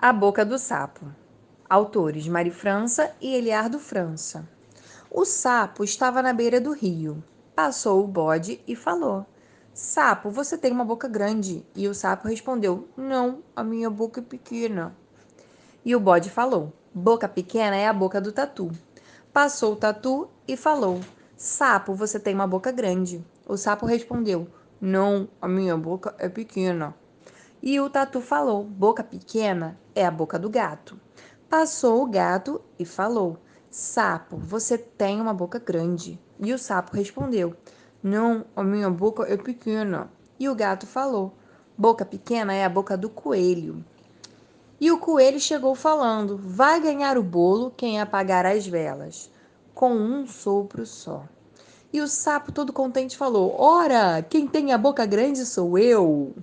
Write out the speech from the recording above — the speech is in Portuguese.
A Boca do Sapo. Autores Mari França e Eliardo França. O sapo estava na beira do rio. Passou o bode e falou: Sapo, você tem uma boca grande. E o sapo respondeu: Não, a minha boca é pequena. E o bode falou: Boca pequena é a boca do tatu. Passou o tatu e falou: Sapo, você tem uma boca grande. O sapo respondeu: Não, a minha boca é pequena. E o tatu falou: Boca pequena é a boca do gato. Passou o gato e falou: Sapo, você tem uma boca grande. E o sapo respondeu: Não, a minha boca é pequena. E o gato falou: Boca pequena é a boca do coelho. E o coelho chegou falando: Vai ganhar o bolo quem apagar as velas, com um sopro só. E o sapo, todo contente, falou: Ora, quem tem a boca grande sou eu.